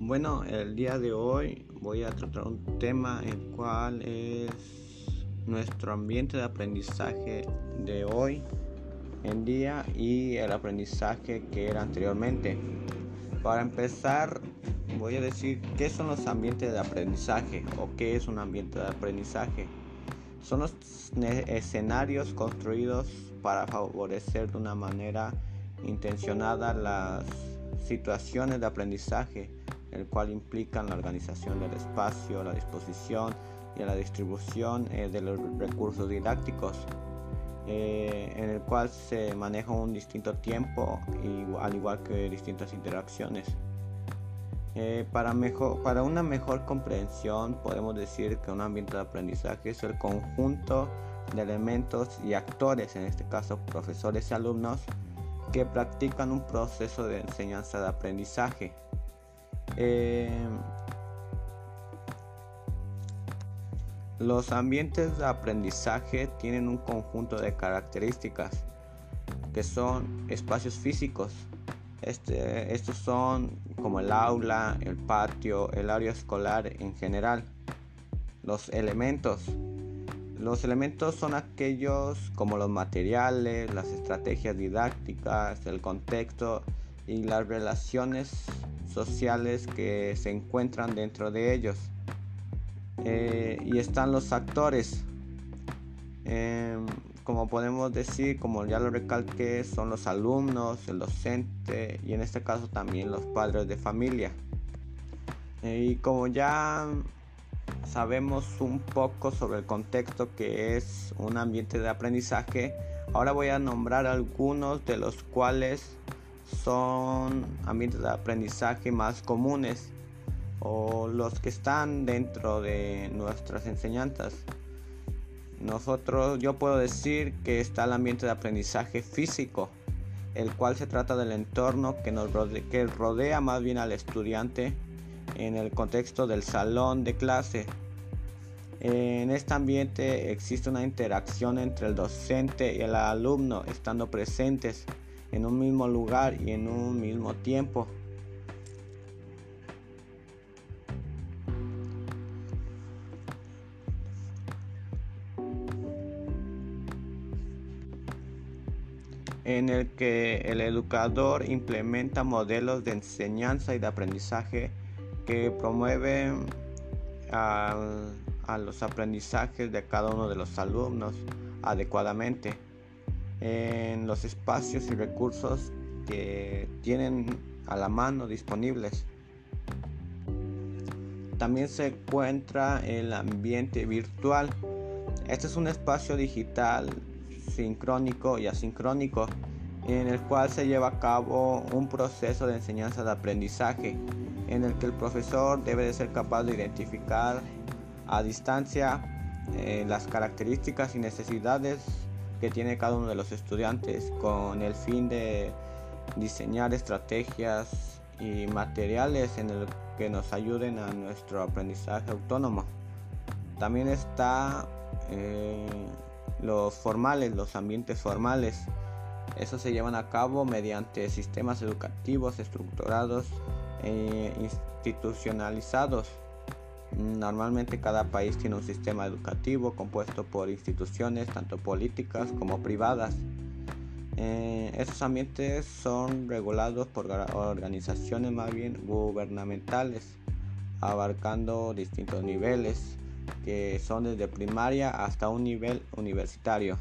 Bueno, el día de hoy voy a tratar un tema el cual es nuestro ambiente de aprendizaje de hoy en día y el aprendizaje que era anteriormente. Para empezar, voy a decir qué son los ambientes de aprendizaje o qué es un ambiente de aprendizaje. Son los escenarios construidos para favorecer de una manera intencionada las situaciones de aprendizaje el cual implican la organización del espacio, la disposición y la distribución eh, de los recursos didácticos, eh, en el cual se maneja un distinto tiempo al igual que distintas interacciones. Eh, para, mejor, para una mejor comprensión podemos decir que un ambiente de aprendizaje es el conjunto de elementos y actores, en este caso profesores y alumnos, que practican un proceso de enseñanza de aprendizaje eh, los ambientes de aprendizaje tienen un conjunto de características que son espacios físicos. Este, estos son como el aula, el patio, el área escolar en general. Los elementos. Los elementos son aquellos como los materiales, las estrategias didácticas, el contexto y las relaciones sociales que se encuentran dentro de ellos. Eh, y están los actores. Em, como podemos decir, como ya lo recalqué, son los alumnos, el docente y en este caso también los padres de familia. Eh, y como ya sabemos un poco sobre el contexto que es un ambiente de aprendizaje, ahora voy a nombrar algunos de los cuales son ambientes de aprendizaje más comunes o los que están dentro de nuestras enseñanzas. Nosotros, yo puedo decir que está el ambiente de aprendizaje físico, el cual se trata del entorno que nos que rodea más bien al estudiante en el contexto del salón de clase. En este ambiente existe una interacción entre el docente y el alumno estando presentes en un mismo lugar y en un mismo tiempo. En el que el educador implementa modelos de enseñanza y de aprendizaje que promueven a, los aprendizajes de cada uno de los alumnos adecuadamente en los espacios y recursos que tienen a la mano disponibles. También se encuentra el ambiente virtual. Este es un espacio digital sincrónico y asincrónico en el cual se lleva a cabo un proceso de enseñanza de aprendizaje en el que el profesor debe de ser capaz de identificar a distancia eh, las características y necesidades que tiene cada uno de los estudiantes con el fin de diseñar estrategias y materiales en el que nos ayuden a nuestro aprendizaje autónomo. También está eh, los formales, los ambientes formales. Eso se llevan a cabo mediante sistemas educativos estructurados e institucionalizados Normalmente cada país tiene un sistema educativo compuesto por instituciones tanto políticas como privadas. Eh, esos ambientes son regulados por organizaciones más bien gubernamentales, abarcando distintos niveles, que son desde primaria hasta un nivel universitario.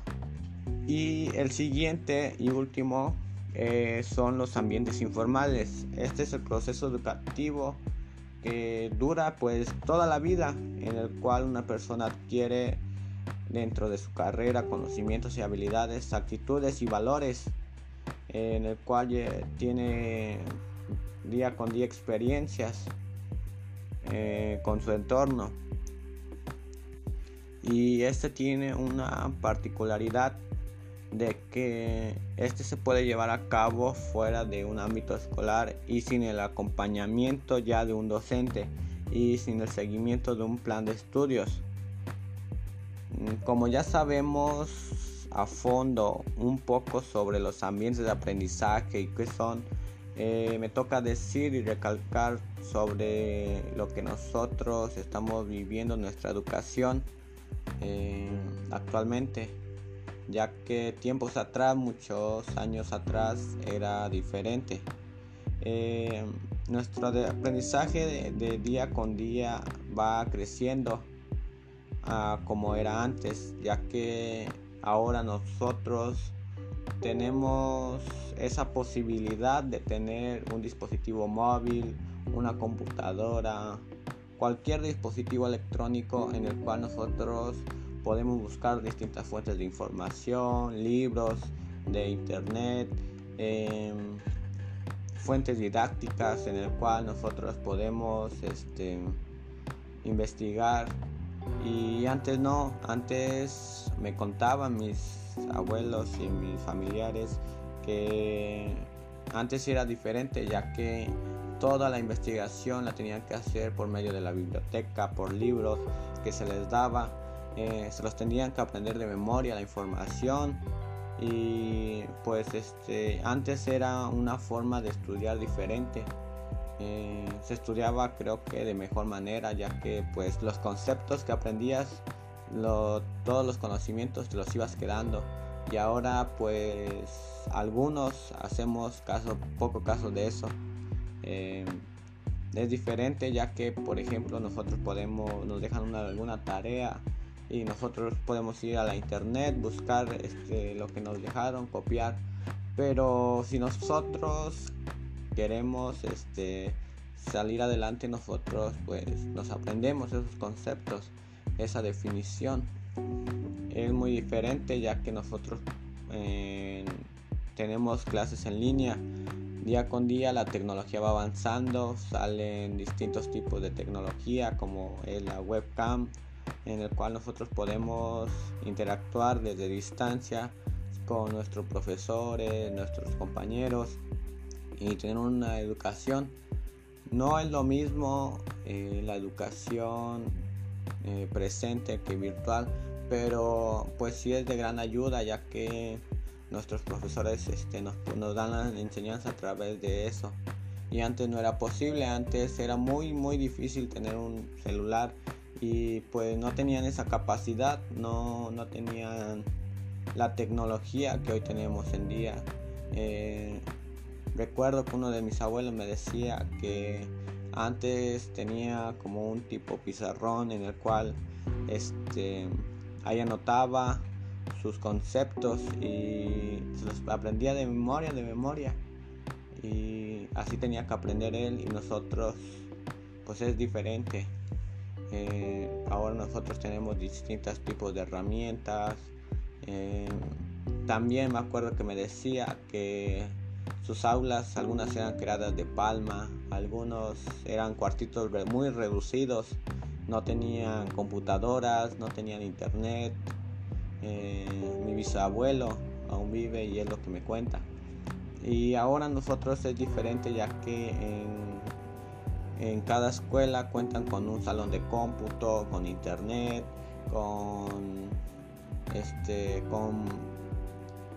Y el siguiente y último eh, son los ambientes informales. Este es el proceso educativo dura pues toda la vida en el cual una persona adquiere dentro de su carrera conocimientos y habilidades, actitudes y valores en el cual tiene día con día experiencias eh, con su entorno y este tiene una particularidad de que este se puede llevar a cabo fuera de un ámbito escolar y sin el acompañamiento ya de un docente y sin el seguimiento de un plan de estudios. Mm, como ya sabemos a fondo un poco sobre los ambientes de aprendizaje y qué son, eh, me toca decir y recalcar sobre lo que nosotros estamos viviendo en nuestra educación eh, actualmente, ya que tiempos atrás, muchos años atrás, era diferente. Eh, nuestro aprendizaje de, día con día va creciendo como era antes, ya que ahora nosotros tenemos esa posibilidad de tener un dispositivo móvil, una computadora, cualquier dispositivo electrónico en el cual nosotros podemos buscar distintas fuentes de información, libros de internet, em, fuentes didácticas en el cual nosotros podemos este, investigar. Y antes no, antes me contaban mis abuelos y mis familiares que antes era diferente ya que toda la investigación la tenían que hacer por medio de la biblioteca, por libros que se les daba, eh, se los tenían que aprender de memoria la información y pues este antes era una forma de estudiar diferente. Eh, se estudiaba creo que de mejor manera ya que pues los conceptos que aprendías todos los conocimientos te los ibas quedando. Y ahora pues algunos hacemos caso poco caso de eso eh, es diferente ya que por ejemplo nosotros podemos nos dejan una, alguna tarea y nosotros podemos ir a la internet buscar este, lo que nos dejaron copiar pero si nosotros queremos este, salir adelante nosotros pues nos aprendemos esos conceptos, esa definición. Es muy diferente ya que nosotros eh, tenemos clases en línea. Día con día la tecnología va avanzando, salen distintos tipos de tecnología como la webcam en el cual nosotros podemos interactuar desde distancia con nuestros profesores, nuestros compañeros y tener una educación. No es lo mismo eh, la educación eh, presente que virtual, pero pues sí es de gran ayuda ya que nuestros profesores este, nos, nos dan la enseñanza a través de eso. Y antes no era posible, antes era muy muy difícil tener un celular y pues no tenían esa capacidad, no, no tenían la tecnología que hoy tenemos en día. Eh, Recuerdo que uno de mis abuelos me decía que antes tenía como un tipo pizarrón en el cual este, ahí anotaba sus conceptos y los aprendía de memoria, de memoria. Y así tenía que aprender él y nosotros pues es diferente. Eh, ahora nosotros tenemos distintos tipos de herramientas. Eh, también me acuerdo que me decía que sus aulas, algunas eran creadas de palma, algunos eran cuartitos muy reducidos, no tenían computadoras, no tenían internet. Eh, mi bisabuelo aún vive y es lo que me cuenta. Y ahora nosotros es diferente ya que en, en cada escuela cuentan con un salón de cómputo, con internet, con este con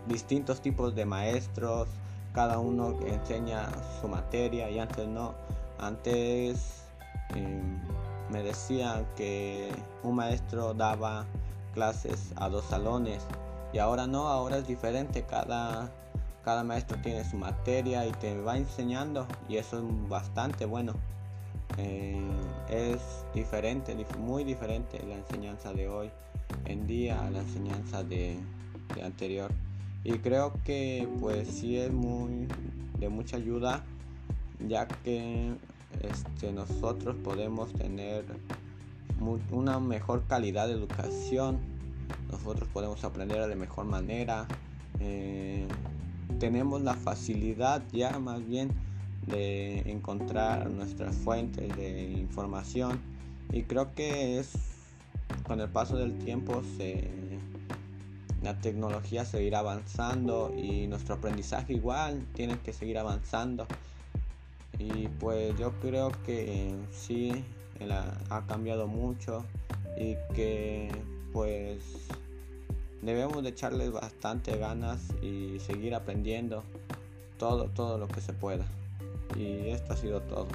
distintos tipos de maestros cada uno enseña su materia y antes no. Antes em, me decían que un maestro daba clases a dos salones y ahora no, ahora es diferente. Cada, cada maestro tiene su materia y te va enseñando y eso es bastante bueno. Em, es diferente, muy diferente la enseñanza de hoy en día a la enseñanza de, de anterior y creo que pues sí es muy de mucha ayuda ya que este, nosotros podemos tener una mejor calidad de educación. Nosotros podemos aprender de mejor manera. Eh, tenemos la facilidad ya más bien de encontrar nuestras fuentes de información. Y creo que es con el paso del tiempo se la tecnología seguirá avanzando y nuestro aprendizaje igual tiene que seguir avanzando. Y pues yo creo que sí ha cambiado mucho y que pues debemos de echarles bastante ganas y seguir aprendiendo todo, todo lo que se pueda. Y esto ha sido todo.